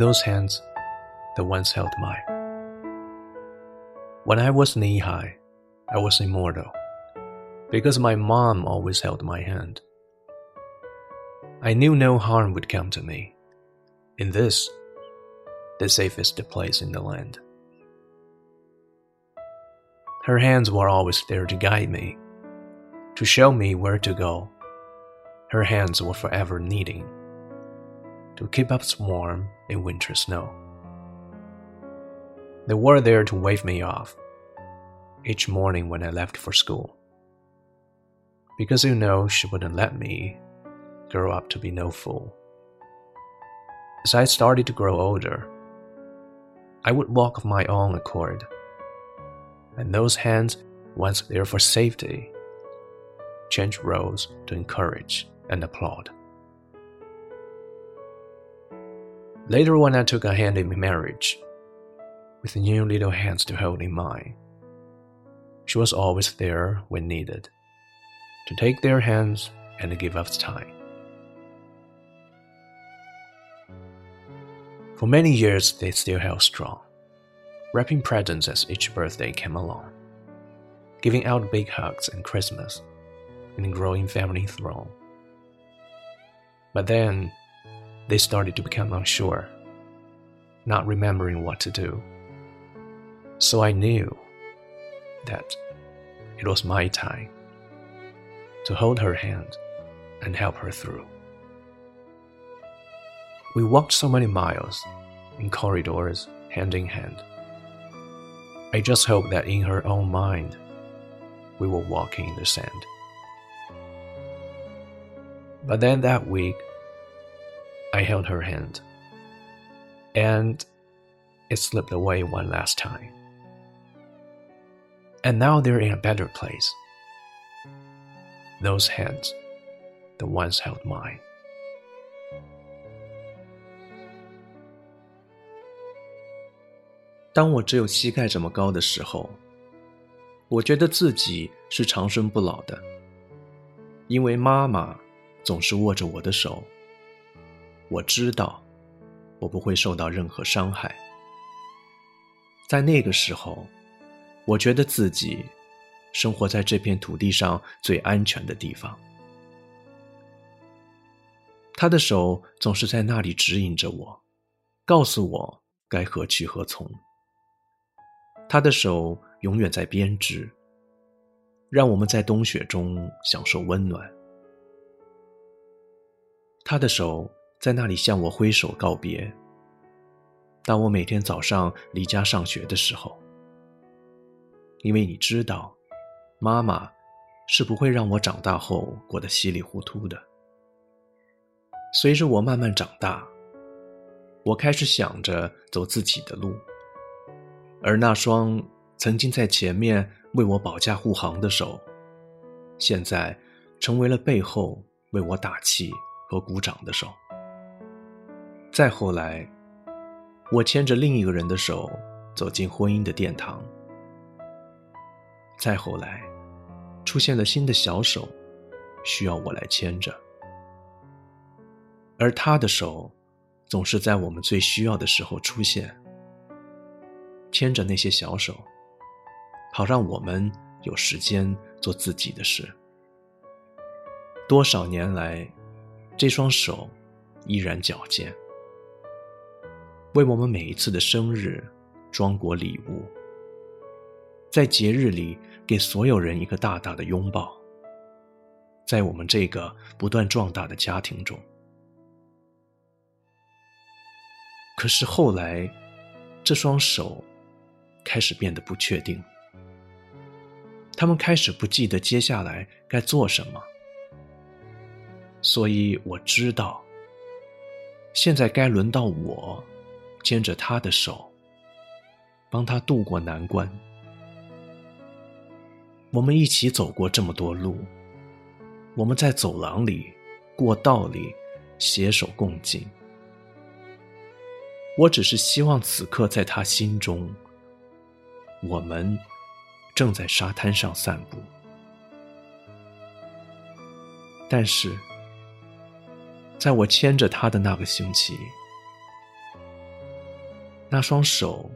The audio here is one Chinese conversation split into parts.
those hands that once held mine. When I was knee high, I was immortal because my mom always held my hand. I knew no harm would come to me. In this, the safest place in the land. Her hands were always there to guide me, to show me where to go. Her hands were forever needing to keep us warm in winter snow. They were there to wave me off each morning when I left for school. Because you know she wouldn't let me grow up to be no fool. As I started to grow older, I would walk of my own accord, and those hands, once there for safety, change roles to encourage and applaud. Later, when I took a hand in marriage, with new little hands to hold in mine, she was always there when needed, to take their hands and give us time. For many years, they still held strong, wrapping presents as each birthday came along, giving out big hugs and Christmas in a growing family throng. But then, they started to become unsure, not remembering what to do. So I knew that it was my time to hold her hand and help her through. We walked so many miles in corridors, hand in hand. I just hope that in her own mind, we were walking in the sand. But then that week, I held her hand, and it slipped away one last time. And now they're in a better place. Those hands, the once held mine. 当我只有膝盖这么高的时候，我觉得自己是长生不老的，因为妈妈总是握着我的手。 我知道，我不会受到任何伤害。在那个时候，我觉得自己生活在这片土地上最安全的地方。他的手总是在那里指引着我，告诉我该何去何从。他的手永远在编织，让我们在冬雪中享受温暖。他的手在那里向我挥手告别。当我每天早上离家上学的时候，因为你知道，妈妈是不会让我长大后过得稀里糊涂的。随着我慢慢长大，我开始想着走自己的路。而那双曾经在前面为我保驾护航的手，现在成为了背后为我打气和鼓掌的手。再后来，我牵着另一个人的手走进婚姻的殿堂。再后来，出现了新的小手，需要我来牵着。而他的手，总是在我们最需要的时候出现。牵着那些小手，好让我们有时间做自己的事。多少年来，这双手依然矫健，为我们每一次的生日装裹礼物，在节日里给所有人一个大大的拥抱。在我们这个不断壮大的家庭中，可是后来，这双手。开始变得不确定，他们开始不记得接下来该做什么，所以我知道，现在该轮到我牵着他的手，帮他渡过难关。我们一起走过这么多路，我们在走廊里、过道里携手共进。我只是希望此刻在他心中。我们正在沙滩上散步，但是在我牵着他的那个星期，那双手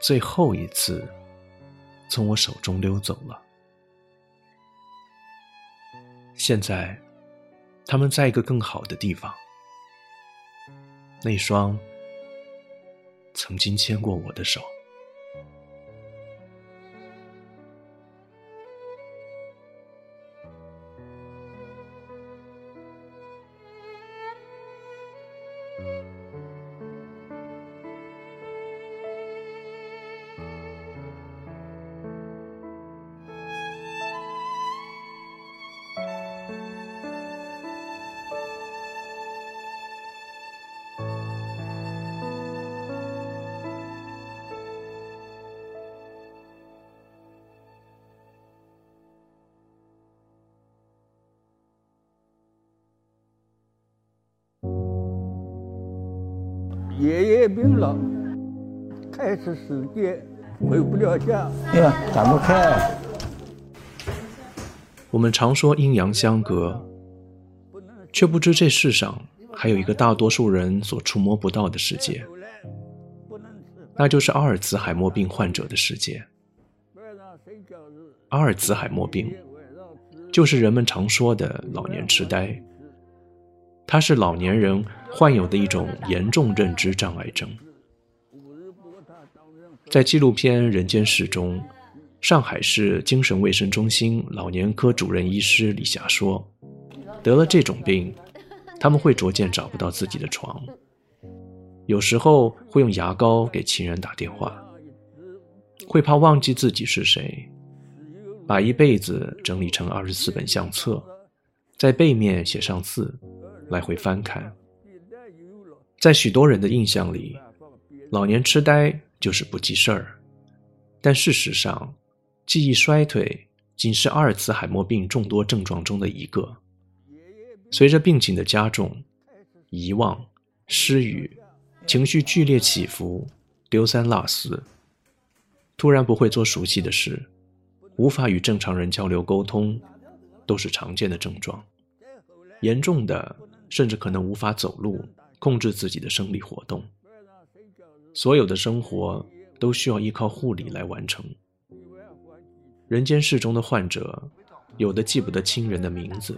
最后一次从我手中溜走了。现在，他们在一个更好的地方。那双曾经牵过我的手。爷爷病了，开始时间回不了家，哎呀，展不开。我们常说阴阳相隔，却不知这世上还有一个大多数人所触摸不到的世界，那就是阿尔茨海默病患者的世界。阿尔茨海默病就是人们常说的老年痴呆。它是老年人患有的一种严重认知障碍症。在纪录片《人间世》中，上海市精神卫生中心老年科主任医师李霞说：“得了这种病，他们会逐渐找不到自己的床，有时候会用牙膏给亲人打电话，会怕忘记自己是谁，把一辈子整理成二十四本相册，在背面写上字。”来回翻看，在许多人的印象里，老年痴呆就是不记事儿。但事实上，记忆衰退仅是阿尔茨海默病众多症状中的一个。随着病情的加重，遗忘、失语、情绪剧烈起伏、丢三落四、突然不会做熟悉的事、无法与正常人交流沟通，都是常见的症状。严重的。甚至可能无法走路，控制自己的生理活动。所有的生活都需要依靠护理来完成。人间世中的患者，有的记不得亲人的名字，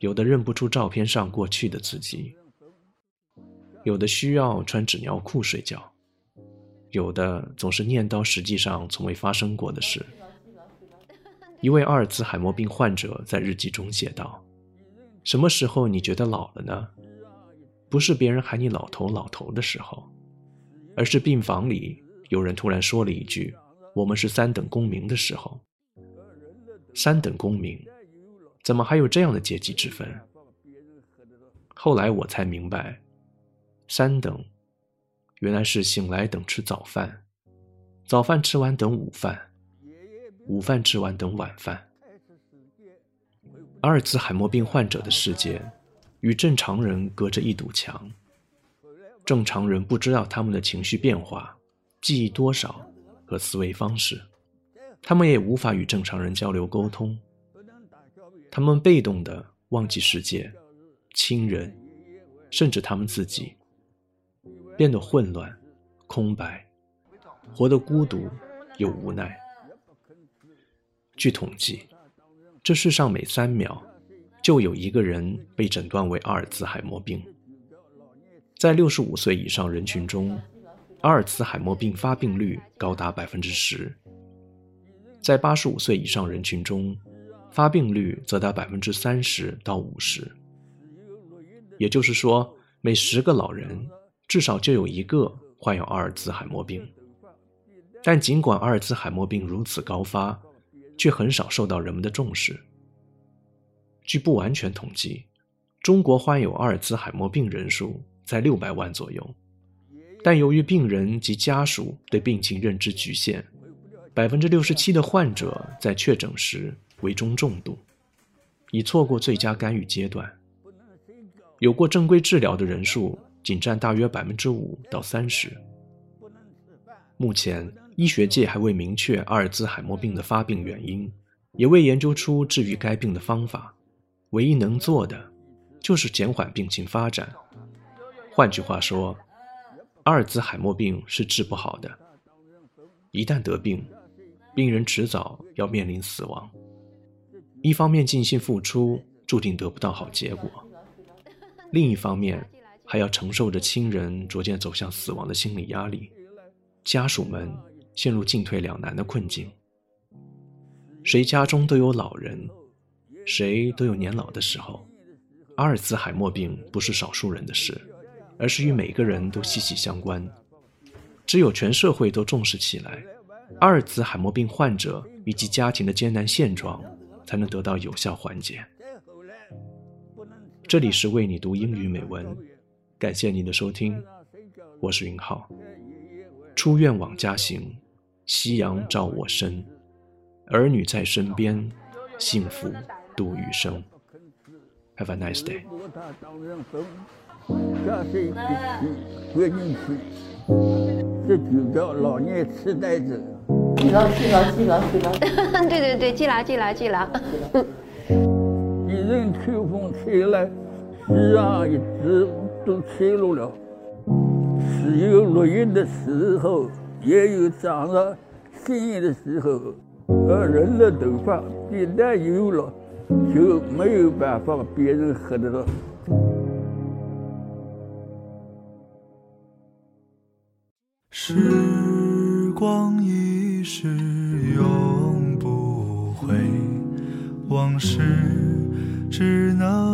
有的认不出照片上过去的自己，有的需要穿纸尿裤睡觉，有的总是念叨实际上从未发生过的事。一位阿尔兹海默病患者在日记中写道。什么时候你觉得老了呢？不是别人喊你老头老头的时候，而是病房里有人突然说了一句“我们是三等公民”的时候。三等公民，怎么还有这样的阶级之分？后来我才明白，三等原来是醒来等吃早饭，早饭吃完等午饭，午饭吃完等晚饭。阿尔茨海默病患者的世界与正常人隔着一堵墙。正常人不知道他们的情绪变化、记忆多少和思维方式，他们也无法与正常人交流沟通。他们被动地忘记世界、亲人，甚至他们自己，变得混乱、空白，活得孤独又无奈。据统计。这世上每三秒，就有一个人被诊断为阿尔茨海默病。在六十五岁以上人群中，阿尔茨海默病发病率高达百分之十；在八十五岁以上人群中，发病率则达百分之三十到五十。也就是说，每十个老人至少就有一个患有阿尔茨海默病。但尽管阿尔茨海默病如此高发，却很少受到人们的重视。据不完全统计，中国患有阿尔兹海默病人数在六百万左右，但由于病人及家属对病情认知局限，百分之六十七的患者在确诊时为中重度，已错过最佳干预阶段。有过正规治疗的人数仅占大约百分之五到三十。目前。医学界还未明确阿尔兹海默病的发病原因，也未研究出治愈该病的方法。唯一能做的，就是减缓病情发展。换句话说，阿尔兹海默病是治不好的。一旦得病，病人迟早要面临死亡。一方面尽心付出，注定得不到好结果；另一方面，还要承受着亲人逐渐走向死亡的心理压力，家属们陷入进退两难的困境。谁家中都有老人，谁都有年老的时候。阿尔兹海默病不是少数人的事，而是与每个人都息息相关。只有全社会都重视起来，阿尔兹海默病患者以及家庭的艰难现状才能得到有效缓解。这里是为你读英语美文，感谢您的收听，我是云浩。出院往家行，夕阳照我身，儿女在身边，幸福度余生。Have a nice day。这就叫老年痴呆症。记牢，记牢，记牢，记牢。对对对，记牢，记牢，记牢。一人秋风吹来，世上一直都吹落了。只有落叶的时候，也有长了新叶的时候。而人的头发一旦有了，就没有办法别人喝得了。时光易逝永不回，往事只能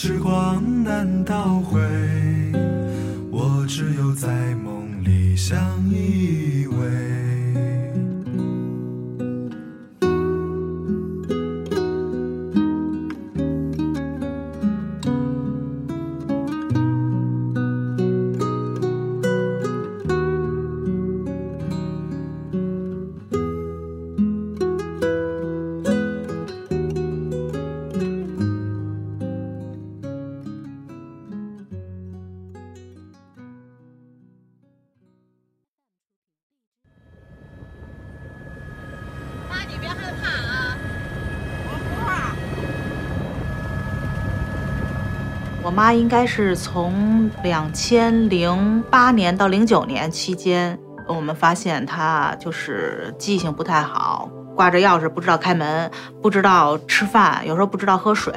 时光难倒回，我只有在梦里相依我妈应该是从两千零八年到零九年期间，我们发现她就是记性不太好，挂着钥匙不知道开门，不知道吃饭，有时候不知道喝水。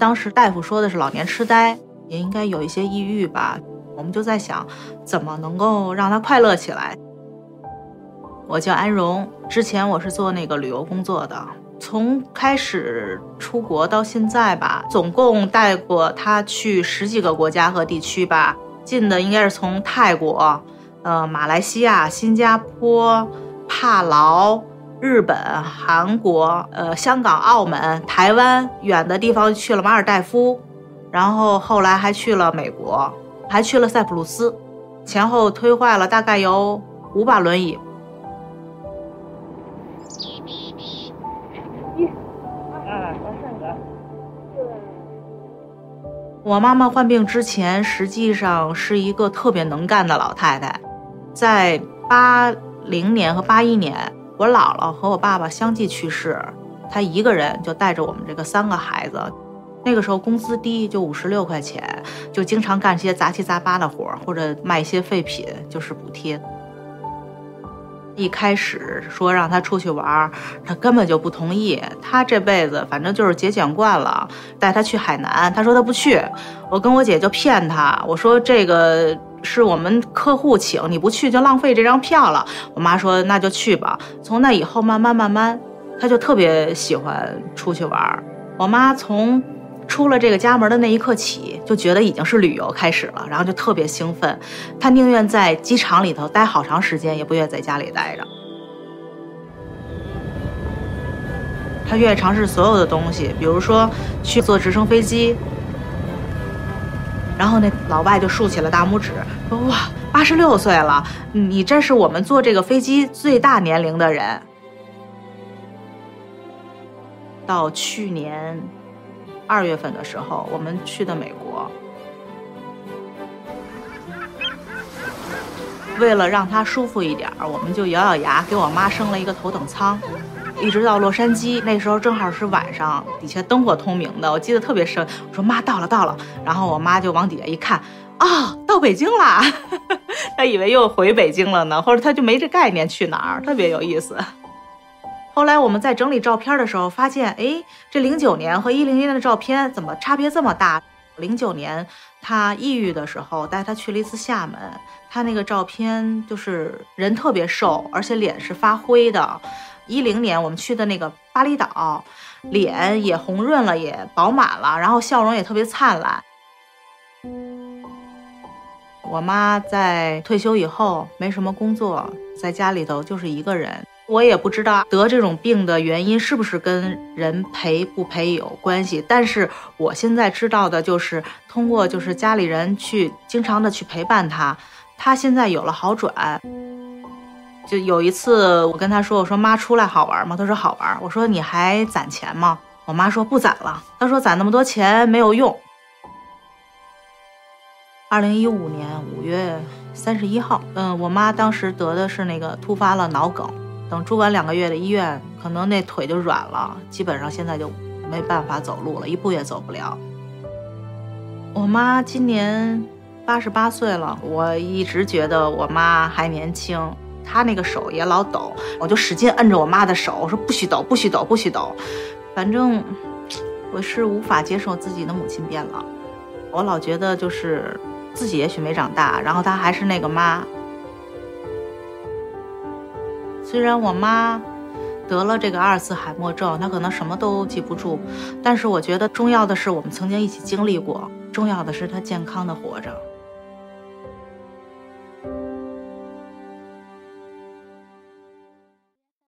当时大夫说的是老年痴呆，也应该有一些抑郁吧。我们就在想，怎么能够让她快乐起来。我叫安荣，之前我是做那个旅游工作的。从开始出国到现在吧，总共带过他去十几个国家和地区吧。近的应该是从泰国、呃马来西亚、新加坡、帕劳、日本、韩国、呃香港、澳门、台湾，远的地方去了马尔代夫，然后后来还去了美国，还去了塞浦路斯，前后推坏了大概有五把轮椅。我妈妈患病之前，实际上是一个特别能干的老太太。在八零年和八一年，我姥姥和我爸爸相继去世，她一个人就带着我们这个三个孩子。那个时候工资低，就五十六块钱，就经常干些杂七杂八的活，或者卖一些废品，就是补贴。一开始说让他出去玩，他根本就不同意。他这辈子反正就是节俭惯了，带他去海南，他说他不去。我跟我姐就骗他，我说这个是我们客户请，你不去就浪费这张票了。我妈说那就去吧。从那以后，慢慢慢慢，她就特别喜欢出去玩。我妈从出了这个家门的那一刻起，就觉得已经是旅游开始了，然后就特别兴奋。他宁愿在机场里头待好长时间，也不愿在家里待着。他愿意尝试所有的东西，比如说去坐直升飞机。然后那老外就竖起了大拇指，说：“哇，八十六岁了，你这是我们坐这个飞机最大年龄的人。”到去年二月份的时候，我们去的美国，为了让他舒服一点我们就咬咬牙给我妈升了一个头等舱。一直到洛杉矶，那时候正好是晚上，底下灯火通明的，我记得特别深。我说妈到了到了，然后我妈就往底下一看，啊，到北京啦！她以为又回北京了呢，或者她就没这概念去哪儿，特别有意思。后来我们在整理照片的时候发现，哎，这零九年和一零年的照片怎么差别这么大？零九年他抑郁的时候带他去了一次厦门，他那个照片就是人特别瘦，而且脸是发灰的。一零年我们去的那个巴厘岛，脸也红润了，也饱满了，然后笑容也特别灿烂。我妈在退休以后没什么工作，在家里头就是一个人。我也不知道得这种病的原因是不是跟人陪不陪有关系，但是我现在知道的就是通过就是家里人去经常的去陪伴她，她现在有了好转。就有一次，我跟他说：“我说妈，出来好玩吗？”他说：“好玩。”我说：“你还攒钱吗？”我妈说：“不攒了。”她说：“攒那么多钱没有用。”二零一五年五月三十一号，嗯，我妈当时得的是那个突发了脑梗，等住完两个月的医院，可能那腿就软了，基本上现在就没办法走路了，一步也走不了。我妈今年八十八岁了，我一直觉得我妈还年轻。她那个手也老抖，我就使劲摁着我妈的手，我说不许抖，不许抖，不许抖。反正我是无法接受自己的母亲变老，我老觉得就是自己也许没长大，然后她还是那个妈。虽然我妈得了这个阿尔茨海默症，她可能什么都记不住，但是我觉得重要的是我们曾经一起经历过，重要的是她健康的活着。